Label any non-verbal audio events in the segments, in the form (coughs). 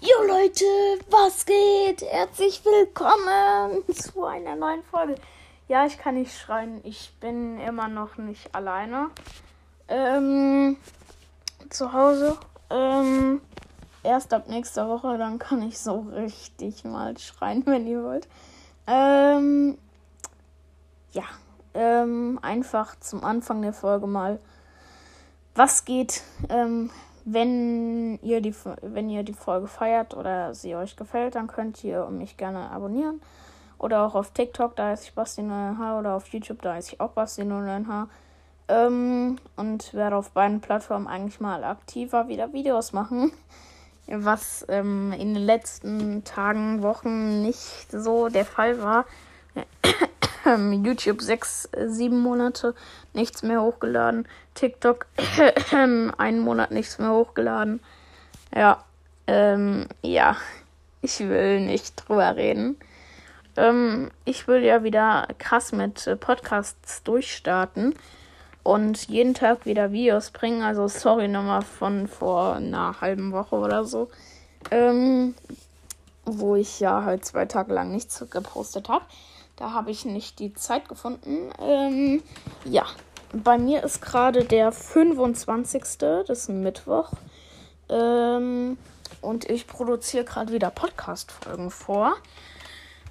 Jo Leute, was geht? Herzlich willkommen zu einer neuen Folge. Ja, ich kann nicht schreien, ich bin immer noch nicht alleine. Ähm, zu Hause. Ähm, erst ab nächster Woche, dann kann ich so richtig mal schreien, wenn ihr wollt. Ähm, ja, ähm, einfach zum Anfang der Folge mal. Was geht? Ähm, wenn ihr die, wenn ihr die Folge feiert oder sie euch gefällt, dann könnt ihr mich gerne abonnieren. Oder auch auf TikTok, da ist ich Basti09H. Oder auf YouTube, da ist ich auch Basti09H. Ähm, und werde auf beiden Plattformen eigentlich mal aktiver wieder Videos machen. (laughs) Was ähm, in den letzten Tagen, Wochen nicht so der Fall war. YouTube sechs, sieben Monate nichts mehr hochgeladen. TikTok (coughs) einen Monat nichts mehr hochgeladen. Ja, ähm, ja, ich will nicht drüber reden. Ähm, ich will ja wieder krass mit Podcasts durchstarten und jeden Tag wieder Videos bringen. Also sorry nochmal von vor einer halben Woche oder so. Ähm, wo ich ja halt zwei Tage lang nichts gepostet habe. Da habe ich nicht die Zeit gefunden. Ähm, ja, bei mir ist gerade der 25. Das ist ein Mittwoch. Ähm, und ich produziere gerade wieder Podcast-Folgen vor.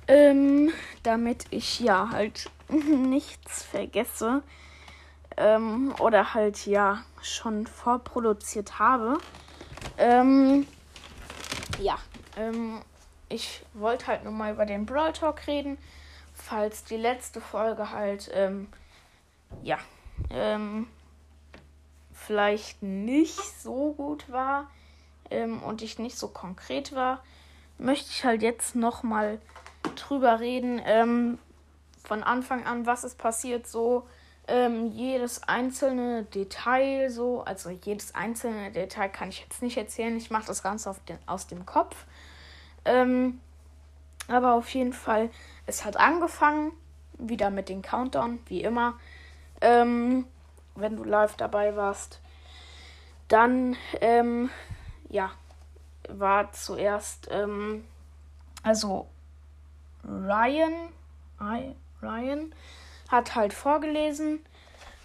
Ähm, damit ich ja halt (laughs) nichts vergesse. Ähm, oder halt ja schon vorproduziert habe. Ähm, ja, ähm, ich wollte halt nur mal über den Brawl Talk reden falls die letzte Folge halt, ähm, ja, ähm, vielleicht nicht so gut war ähm, und ich nicht so konkret war, möchte ich halt jetzt nochmal drüber reden, ähm, von Anfang an, was ist passiert, so ähm, jedes einzelne Detail, so, also jedes einzelne Detail kann ich jetzt nicht erzählen, ich mache das Ganze auf den, aus dem Kopf. Ähm, aber auf jeden Fall es hat angefangen, wieder mit dem Countdown, wie immer. Ähm, wenn du live dabei warst. Dann, ähm, ja, war zuerst, ähm, also Ryan, I, Ryan hat halt vorgelesen.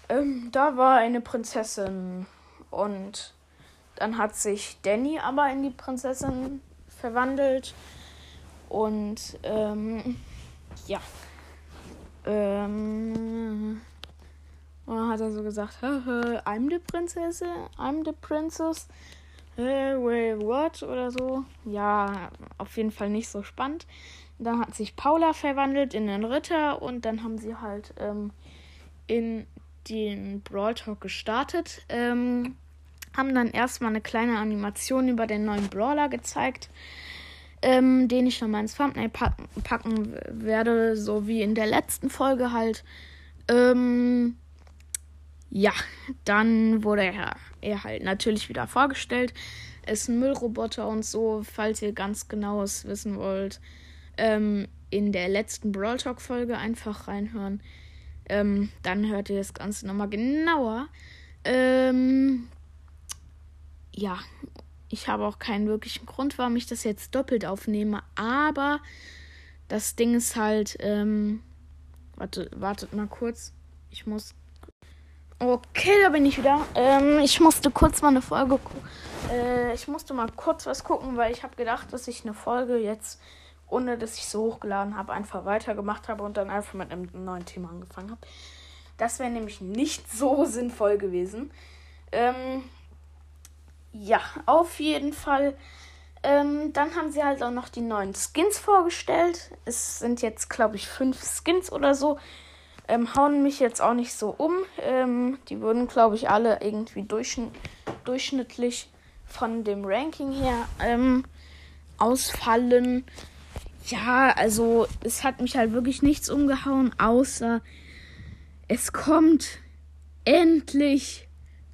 Ähm, da war eine Prinzessin und dann hat sich Danny aber in die Prinzessin verwandelt und ähm, ja. Ähm. Und dann hat er so gesagt, I'm the princess, I'm the princess. Äh, wait, what? Oder so. Ja, auf jeden Fall nicht so spannend. Dann hat sich Paula verwandelt in den Ritter und dann haben sie halt ähm, in den Brawl Talk gestartet. Ähm, haben dann erstmal eine kleine Animation über den neuen Brawler gezeigt ähm, den ich nochmal ins Thumbnail packen, packen, werde, so wie in der letzten Folge halt. Ähm, ja, (laughs) dann wurde er, er halt natürlich wieder vorgestellt. Ist ein Müllroboter und so, falls ihr ganz genaues wissen wollt. Ähm, in der letzten Brawl Talk Folge einfach reinhören. Ähm, dann hört ihr das Ganze nochmal genauer. Ähm, ja, ich habe auch keinen wirklichen Grund, warum ich das jetzt doppelt aufnehme. Aber das Ding ist halt, ähm, warte, wartet mal kurz. Ich muss. Okay, da bin ich wieder. Ähm, ich musste kurz mal eine Folge gucken. Äh, ich musste mal kurz was gucken, weil ich habe gedacht, dass ich eine Folge jetzt, ohne dass ich so hochgeladen habe, einfach weitergemacht habe und dann einfach mit einem neuen Thema angefangen habe. Das wäre nämlich nicht so (laughs) sinnvoll gewesen. Ähm, ja, auf jeden Fall. Ähm, dann haben sie halt auch noch die neuen Skins vorgestellt. Es sind jetzt, glaube ich, fünf Skins oder so. Ähm, hauen mich jetzt auch nicht so um. Ähm, die würden, glaube ich, alle irgendwie durchschn durchschnittlich von dem Ranking her ähm, ausfallen. Ja, also es hat mich halt wirklich nichts umgehauen, außer es kommt endlich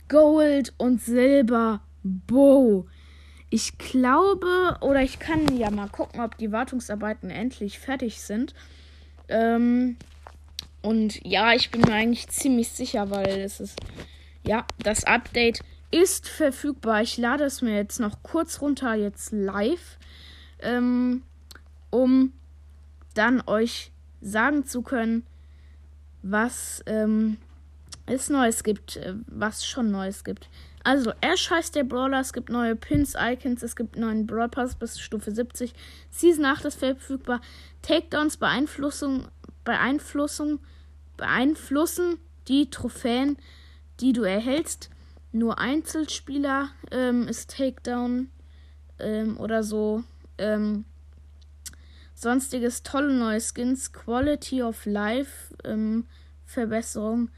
Gold und Silber Bo. Ich glaube, oder ich kann ja mal gucken, ob die Wartungsarbeiten endlich fertig sind. Ähm, und ja, ich bin mir eigentlich ziemlich sicher, weil es ist, ja, das Update ist verfügbar. Ich lade es mir jetzt noch kurz runter, jetzt live, ähm, um dann euch sagen zu können, was ähm, es Neues gibt, äh, was schon Neues gibt. Also, Ash heißt der Brawler, es gibt neue Pins, Icons, es gibt neuen Brawl Pass bis Stufe 70. Season 8 ist verfügbar. Takedowns, Beeinflussung, Beeinflussung, beeinflussen die Trophäen, die du erhältst. Nur Einzelspieler ähm, ist Takedown ähm, oder so. Ähm, sonstiges tolle neue Skins, Quality of Life, ähm, Verbesserung.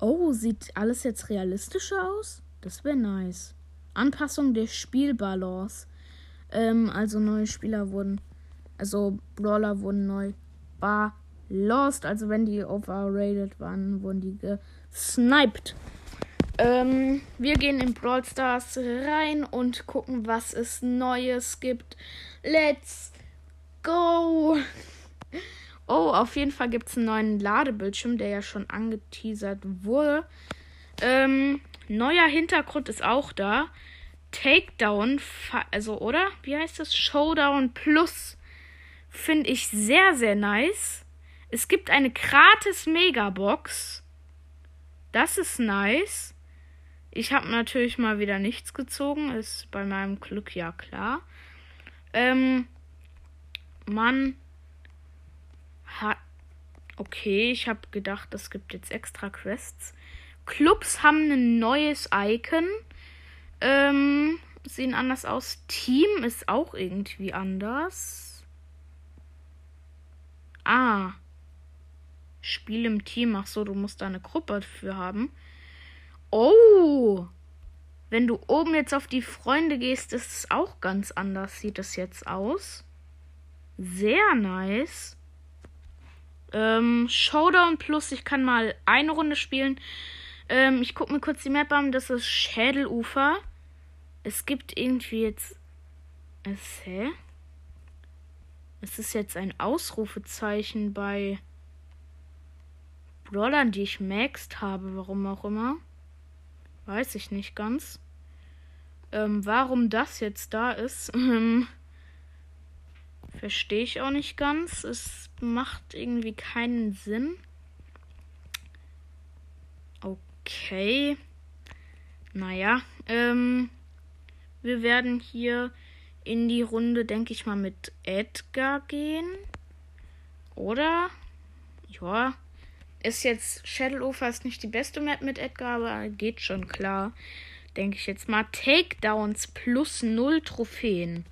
Oh, sieht alles jetzt realistischer aus? Das wäre nice. Anpassung der Spielbalance. Ähm, also neue Spieler wurden, also Brawler wurden neu balanced. Also wenn die overrated waren, wurden die gesniped. Ähm, wir gehen in Brawl Stars rein und gucken, was es Neues gibt. Let's go! Oh, auf jeden Fall gibt es einen neuen Ladebildschirm, der ja schon angeteasert wurde. Ähm, neuer Hintergrund ist auch da. Takedown, also, oder? Wie heißt das? Showdown Plus. Finde ich sehr, sehr nice. Es gibt eine gratis Megabox. Das ist nice. Ich habe natürlich mal wieder nichts gezogen. Ist bei meinem Glück ja klar. Ähm, man hat. Okay, ich habe gedacht, es gibt jetzt extra Quests. Clubs haben ein neues Icon. Ähm, sehen anders aus. Team ist auch irgendwie anders. Ah. Spiel im Team. Ach so, du musst da eine Gruppe dafür haben. Oh. Wenn du oben jetzt auf die Freunde gehst, ist es auch ganz anders. Sieht es jetzt aus. Sehr nice. Ähm, Showdown Plus, ich kann mal eine Runde spielen. Ähm, ich gucke mir kurz die Map an. Das ist Schädelufer. Es gibt irgendwie jetzt. Es, hä? Es ist jetzt ein Ausrufezeichen bei Brawlern, die ich maxed habe. Warum auch immer. Weiß ich nicht ganz. Ähm, warum das jetzt da ist, (laughs) ähm, verstehe ich auch nicht ganz. Es macht irgendwie keinen Sinn. Okay. Naja, ähm, wir werden hier in die Runde, denke ich mal, mit Edgar gehen. Oder? Ja. Ist jetzt Shadowfer ist nicht die beste Map mit Edgar, aber geht schon klar. Denke ich jetzt mal. Takedowns plus 0 Trophäen.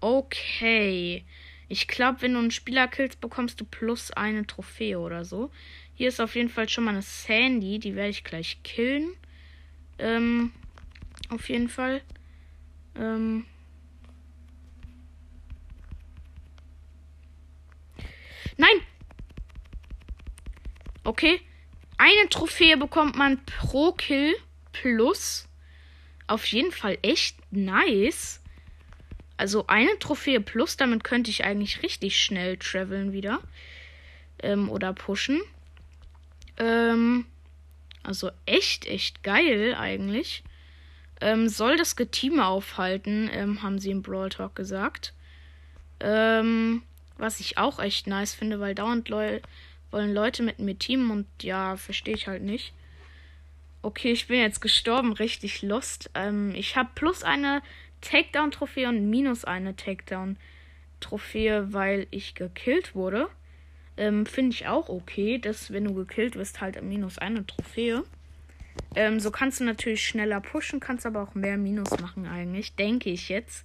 Okay. Ich glaube, wenn du einen Spieler killst, bekommst du plus eine Trophäe oder so. Hier ist auf jeden Fall schon mal eine Sandy. Die werde ich gleich killen. Ähm, auf jeden Fall. Ähm. Nein! Okay. Eine Trophäe bekommt man pro Kill plus. Auf jeden Fall echt nice. Also eine Trophäe plus, damit könnte ich eigentlich richtig schnell traveln wieder. Ähm, oder pushen. Ähm, also echt, echt geil eigentlich. Ähm, soll das Getime aufhalten, ähm, haben sie im Brawl Talk gesagt. Ähm, was ich auch echt nice finde, weil dauernd Leu wollen Leute mit mir teamen und ja, verstehe ich halt nicht. Okay, ich bin jetzt gestorben, richtig lost. Ähm, ich habe plus eine Takedown-Trophäe und minus eine Takedown-Trophäe, weil ich gekillt wurde. Ähm, Finde ich auch okay, dass wenn du gekillt wirst, halt minus eine Trophäe. Ähm, so kannst du natürlich schneller pushen, kannst aber auch mehr Minus machen eigentlich, denke ich jetzt.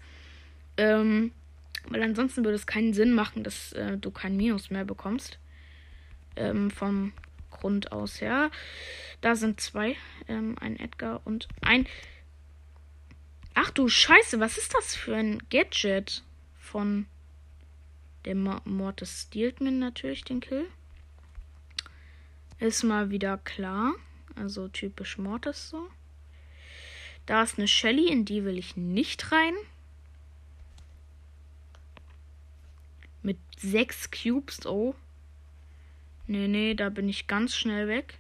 Ähm, weil ansonsten würde es keinen Sinn machen, dass äh, du kein Minus mehr bekommst. Ähm, vom Grund aus her. Da sind zwei. Ähm, ein Edgar und ein. Ach du Scheiße, was ist das für ein Gadget von der Mortis stiehlt mir natürlich den Kill. Ist mal wieder klar. Also typisch Mortis so. Da ist eine Shelly, in die will ich nicht rein. Mit sechs Cubes, oh. Nee, nee, da bin ich ganz schnell weg.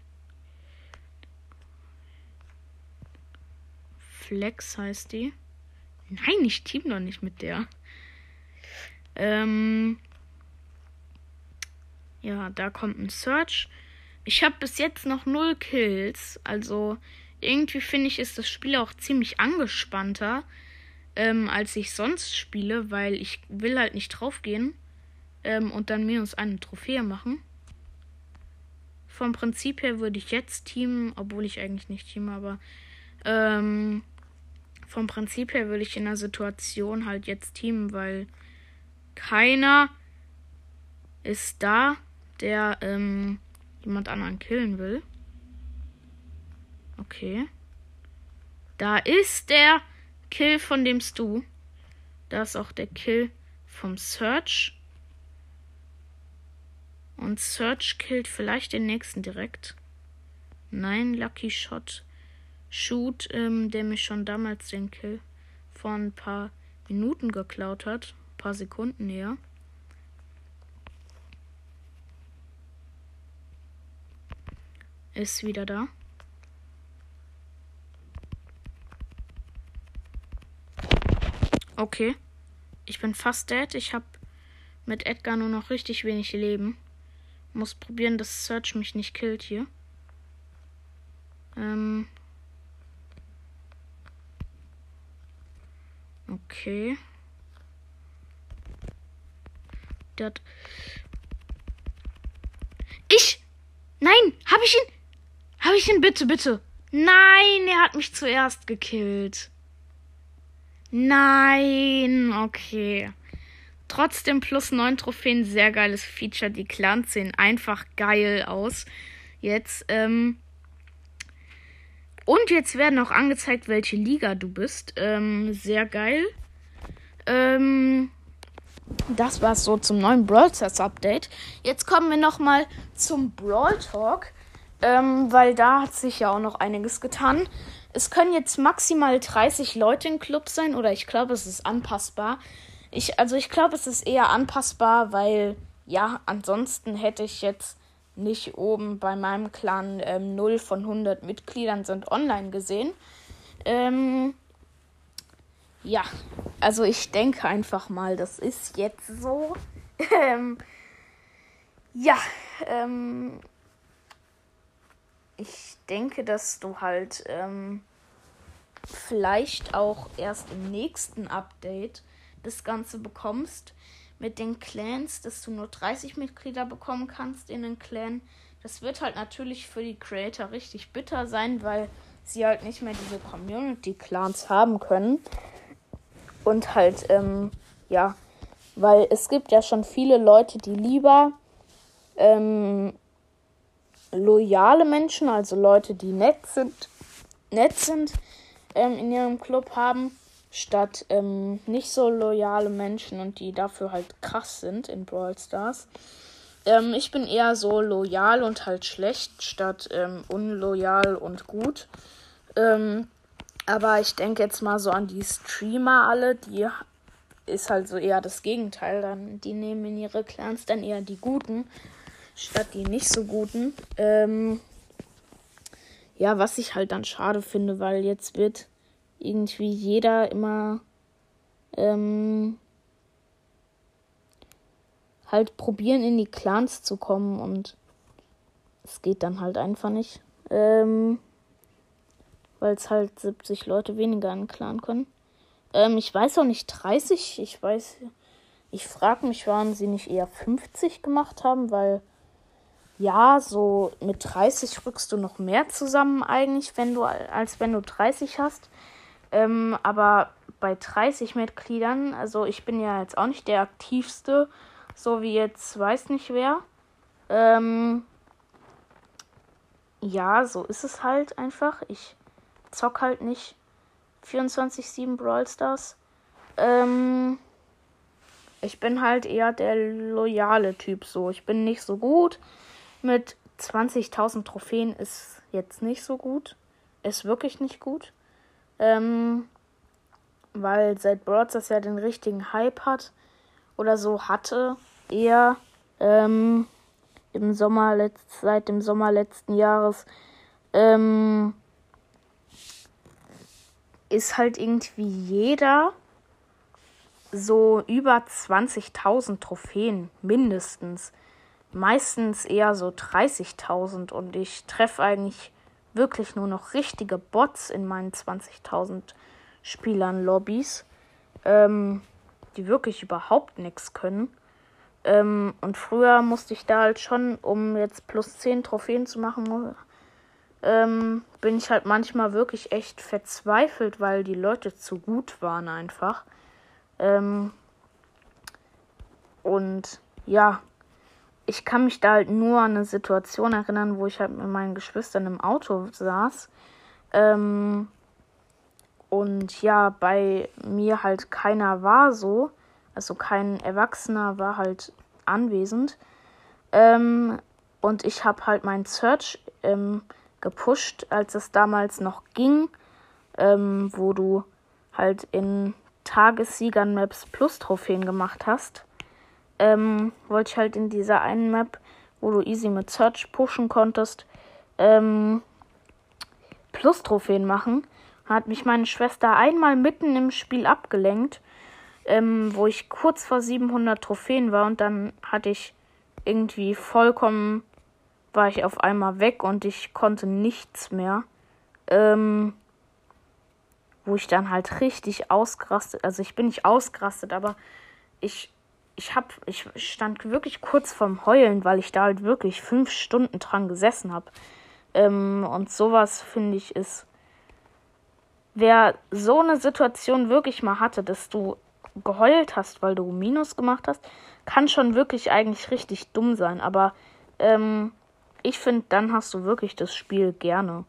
Flex heißt die. Nein, ich team doch nicht mit der. Ähm. Ja, da kommt ein Search. Ich habe bis jetzt noch null Kills. Also irgendwie finde ich, ist das Spiel auch ziemlich angespannter, ähm, als ich sonst spiele, weil ich will halt nicht draufgehen ähm, und dann minus eine Trophäe machen. Vom Prinzip her würde ich jetzt teamen, obwohl ich eigentlich nicht team, aber ähm, vom Prinzip her würde ich in der Situation halt jetzt teamen, weil keiner ist da, der ähm, jemand anderen killen will. Okay. Da ist der Kill von dem Stu. Da ist auch der Kill vom Search. Und Search killt vielleicht den nächsten direkt. Nein, Lucky Shot. Shoot, ähm, der mich schon damals den Kill vor ein paar Minuten geklaut hat. Ein paar Sekunden näher. Ist wieder da. Okay. Ich bin fast dead. Ich habe mit Edgar nur noch richtig wenig Leben. Muss probieren, dass Search mich nicht killt hier. Ähm. Okay. Der hat. Ich! Nein! Hab ich ihn? Hab ich ihn bitte, bitte? Nein, er hat mich zuerst gekillt. Nein, okay. Trotzdem plus 9 Trophäen, sehr geiles Feature. Die Clans sehen einfach geil aus. Jetzt, ähm. Und jetzt werden auch angezeigt, welche Liga du bist. Ähm, sehr geil. Ähm, das war's so zum neuen Brawl Stars Update. Jetzt kommen wir nochmal zum Brawl Talk. Ähm, weil da hat sich ja auch noch einiges getan. Es können jetzt maximal 30 Leute im Club sein oder ich glaube, es ist anpassbar. Ich, also ich glaube, es ist eher anpassbar, weil ja, ansonsten hätte ich jetzt nicht oben bei meinem Clan ähm, 0 von 100 Mitgliedern sind online gesehen. Ähm, ja, also ich denke einfach mal, das ist jetzt so. (laughs) ähm, ja, ähm, ich denke, dass du halt ähm, vielleicht auch erst im nächsten Update das Ganze bekommst mit den Clans, dass du nur 30 Mitglieder bekommen kannst in den Clan. Das wird halt natürlich für die Creator richtig bitter sein, weil sie halt nicht mehr diese Community-Clans haben können. Und halt, ähm, ja, weil es gibt ja schon viele Leute, die lieber ähm, loyale Menschen, also Leute, die nett sind, nett sind ähm, in ihrem Club haben, statt ähm, nicht so loyale Menschen und die dafür halt krass sind in Brawl Stars. Ähm, ich bin eher so loyal und halt schlecht, statt ähm, unloyal und gut. Ähm, aber ich denke jetzt mal so an die Streamer alle, die ist halt so eher das Gegenteil. Dann, die nehmen in ihre Clans dann eher die Guten statt die nicht so guten. Ähm, ja, was ich halt dann schade finde, weil jetzt wird irgendwie jeder immer ähm, halt probieren, in die Clans zu kommen und es geht dann halt einfach nicht. Ähm, weil es halt 70 Leute weniger in Clan können. Ähm, ich weiß auch nicht 30, ich weiß, ich frage mich, warum sie nicht eher 50 gemacht haben, weil ja, so mit 30 rückst du noch mehr zusammen eigentlich, wenn du als wenn du 30 hast. Ähm, aber bei 30 Mitgliedern, also ich bin ja jetzt auch nicht der aktivste, so wie jetzt weiß nicht wer. Ähm, ja, so ist es halt einfach. Ich zock halt nicht 24-7 Brawl Stars. Ähm, ich bin halt eher der loyale Typ so. Ich bin nicht so gut mit 20.000 Trophäen ist jetzt nicht so gut. Ist wirklich nicht gut. Ähm, weil seit Broadstars ja den richtigen Hype hat oder so hatte, eher ähm, im Sommer letzt, seit dem Sommer letzten Jahres ähm, ist halt irgendwie jeder so über 20.000 Trophäen mindestens. Meistens eher so 30.000 und ich treffe eigentlich wirklich nur noch richtige Bots in meinen 20.000 Spielern Lobbys, ähm, die wirklich überhaupt nichts können. Ähm, und früher musste ich da halt schon, um jetzt plus 10 Trophäen zu machen, ähm, bin ich halt manchmal wirklich echt verzweifelt, weil die Leute zu gut waren einfach. Ähm, und ja, ich kann mich da halt nur an eine Situation erinnern, wo ich halt mit meinen Geschwistern im Auto saß. Ähm, und ja, bei mir halt keiner war so. Also kein Erwachsener war halt anwesend. Ähm, und ich habe halt meinen Search ähm, gepusht, als es damals noch ging, ähm, wo du halt in Tagessiegern Maps Plus Trophäen gemacht hast. Ähm, wollte ich halt in dieser einen Map, wo du easy mit Search pushen konntest, ähm, Plus Trophäen machen. Hat mich meine Schwester einmal mitten im Spiel abgelenkt, ähm, wo ich kurz vor 700 Trophäen war und dann hatte ich irgendwie vollkommen war ich auf einmal weg und ich konnte nichts mehr. Ähm, wo ich dann halt richtig ausgerastet, also ich bin nicht ausgerastet, aber ich, ich hab, ich stand wirklich kurz vorm Heulen, weil ich da halt wirklich fünf Stunden dran gesessen habe. Ähm, und sowas finde ich ist, wer so eine Situation wirklich mal hatte, dass du geheult hast, weil du Minus gemacht hast, kann schon wirklich eigentlich richtig dumm sein. Aber ähm, ich finde, dann hast du wirklich das Spiel gerne.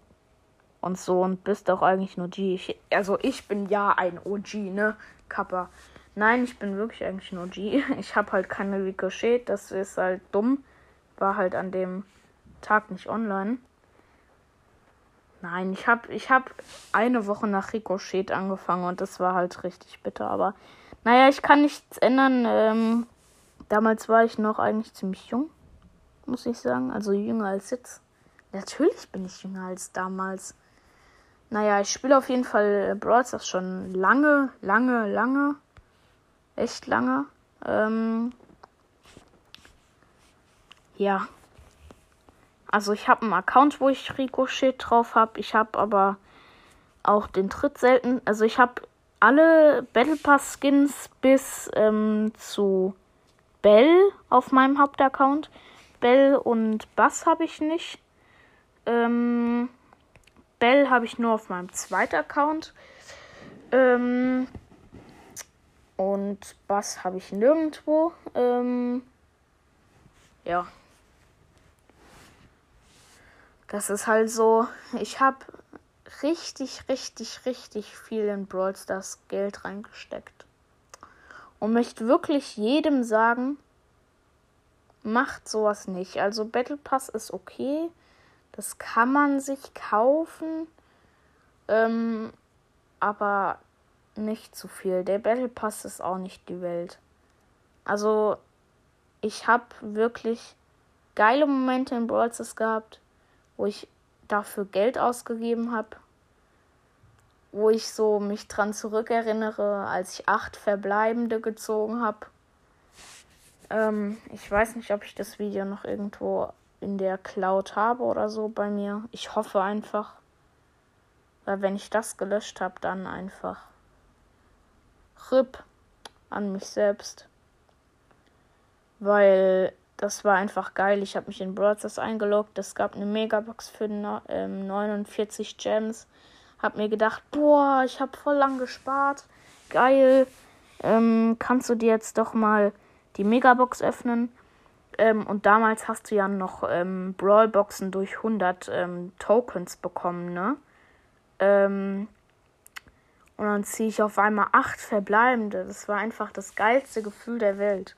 Und so und bist auch eigentlich nur G. Ich, also ich bin ja ein OG, ne? Kappa. Nein, ich bin wirklich eigentlich nur G. (laughs) Ich habe halt keine Ricochet, das ist halt dumm. War halt an dem Tag nicht online. Nein, ich habe ich hab eine Woche nach Ricochet angefangen und das war halt richtig bitter. Aber naja, ich kann nichts ändern. Ähm, damals war ich noch eigentlich ziemlich jung muss ich sagen. Also jünger als jetzt. Natürlich bin ich jünger als damals. Naja, ich spiele auf jeden Fall Brawl Stars schon lange, lange, lange. Echt lange. Ähm ja. Also ich habe einen Account, wo ich Ricochet drauf habe. Ich habe aber auch den Tritt selten. Also ich habe alle Battle Pass Skins bis ähm, zu Bell auf meinem Hauptaccount. Bell und Bass habe ich nicht. Ähm, Bell habe ich nur auf meinem zweiten Account. Ähm, und Bass habe ich nirgendwo. Ähm, ja. Das ist halt so. Ich habe richtig, richtig, richtig viel in Brawl Stars Geld reingesteckt. Und möchte wirklich jedem sagen, macht sowas nicht. Also Battle Pass ist okay. Das kann man sich kaufen. Ähm, aber nicht zu viel. Der Battle Pass ist auch nicht die Welt. Also, ich habe wirklich geile Momente in Brawl Stars gehabt, wo ich dafür Geld ausgegeben habe. Wo ich so mich dran zurückerinnere, als ich acht Verbleibende gezogen habe. Ähm, ich weiß nicht, ob ich das Video noch irgendwo in der Cloud habe oder so bei mir. Ich hoffe einfach. Weil wenn ich das gelöscht habe, dann einfach RIP an mich selbst. Weil das war einfach geil. Ich habe mich in Broadcast eingeloggt. Es gab eine Megabox für ähm, 49 Gems. Hab mir gedacht, boah, ich habe voll lang gespart. Geil. Ähm, kannst du dir jetzt doch mal die Megabox öffnen. Ähm, und damals hast du ja noch ähm, Brawlboxen durch 100 ähm, Tokens bekommen, ne? Und dann ziehe ich auf einmal acht verbleibende. Das war einfach das geilste Gefühl der Welt.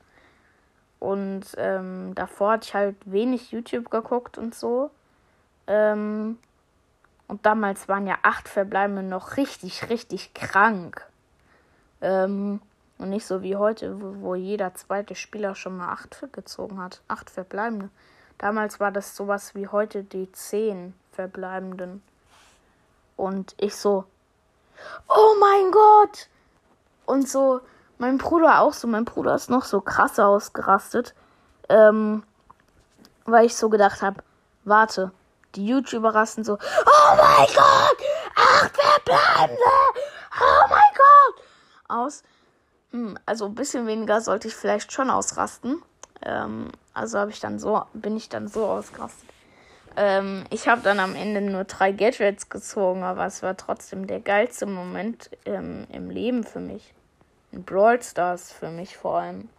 Und ähm, davor hatte ich halt wenig YouTube geguckt und so. Ähm, und damals waren ja acht verbleibende noch richtig, richtig krank. Ähm, und nicht so wie heute, wo, wo jeder zweite Spieler schon mal acht gezogen hat. Acht verbleibende. Damals war das sowas wie heute die zehn verbleibenden. Und ich so, oh mein Gott. Und so, mein Bruder auch so, mein Bruder ist noch so krass ausgerastet. Ähm, weil ich so gedacht habe, warte, die YouTuber rasten so, oh mein Gott, ach, Verbleibende, oh mein Gott, aus. Hm, also ein bisschen weniger sollte ich vielleicht schon ausrasten. Ähm, also habe ich dann so, bin ich dann so ausgerastet. Ähm, ich habe dann am Ende nur drei Gadgets gezogen, aber es war trotzdem der geilste Moment ähm, im Leben für mich. In Brawl Stars für mich vor allem.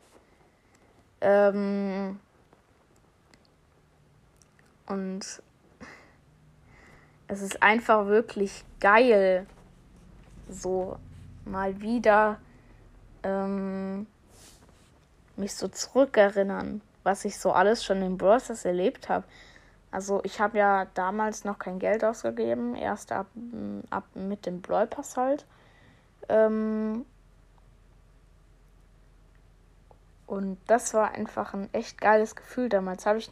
Ähm, und es ist einfach wirklich geil, so mal wieder ähm, mich so zurückerinnern, was ich so alles schon in Brawl Stars erlebt habe. Also ich habe ja damals noch kein Geld ausgegeben, erst ab, ab mit dem Brawl Pass halt. Ähm und das war einfach ein echt geiles Gefühl. Damals habe ich,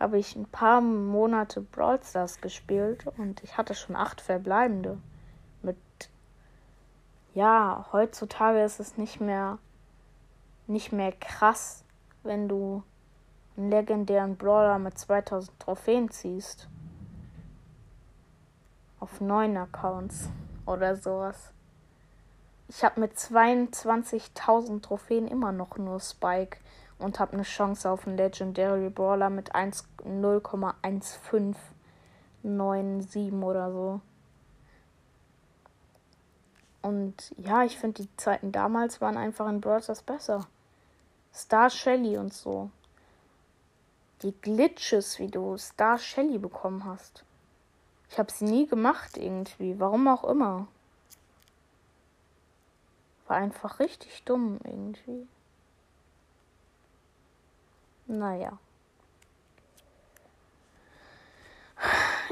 hab ich ein paar Monate Brawl Stars gespielt und ich hatte schon acht Verbleibende. Mit ja, heutzutage ist es nicht mehr nicht mehr krass, wenn du einen legendären Brawler mit 2000 Trophäen ziehst. Auf neun Accounts oder sowas. Ich habe mit 22.000 Trophäen immer noch nur Spike und habe eine Chance auf einen Legendary Brawler mit 0,1597 oder so. Und ja, ich finde die Zeiten damals waren einfach in Brawl Stars besser. Star Shelly und so die Glitches, wie du Star Shelly bekommen hast. Ich habe sie nie gemacht irgendwie, warum auch immer. War einfach richtig dumm irgendwie. Naja.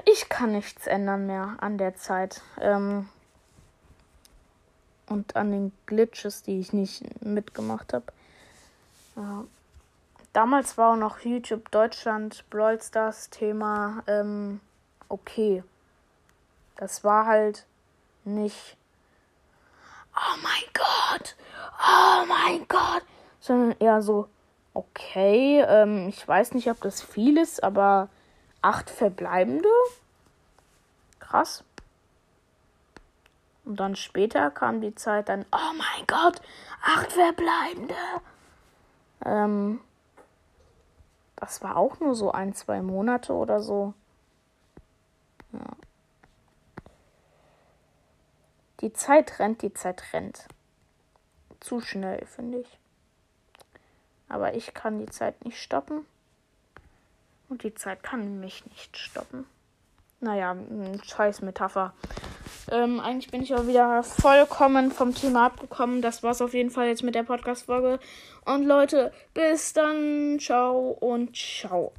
Ich kann nichts ändern mehr an der Zeit. Ähm und an den Glitches, die ich nicht mitgemacht habe. Ja damals war auch noch YouTube Deutschland Brawl Stars Thema ähm, okay. Das war halt nicht Oh mein Gott! Oh mein Gott! Sondern eher so, okay, ähm, ich weiß nicht, ob das viel ist, aber acht verbleibende? Krass. Und dann später kam die Zeit dann, oh mein Gott, acht verbleibende. Ähm, das war auch nur so ein, zwei Monate oder so. Ja. Die Zeit rennt, die Zeit rennt. Zu schnell, finde ich. Aber ich kann die Zeit nicht stoppen. Und die Zeit kann mich nicht stoppen. Naja, scheiß Metapher. Ähm, eigentlich bin ich auch wieder vollkommen vom Thema abgekommen. Das war's auf jeden Fall jetzt mit der Podcast-Folge. Und Leute, bis dann. Ciao und ciao.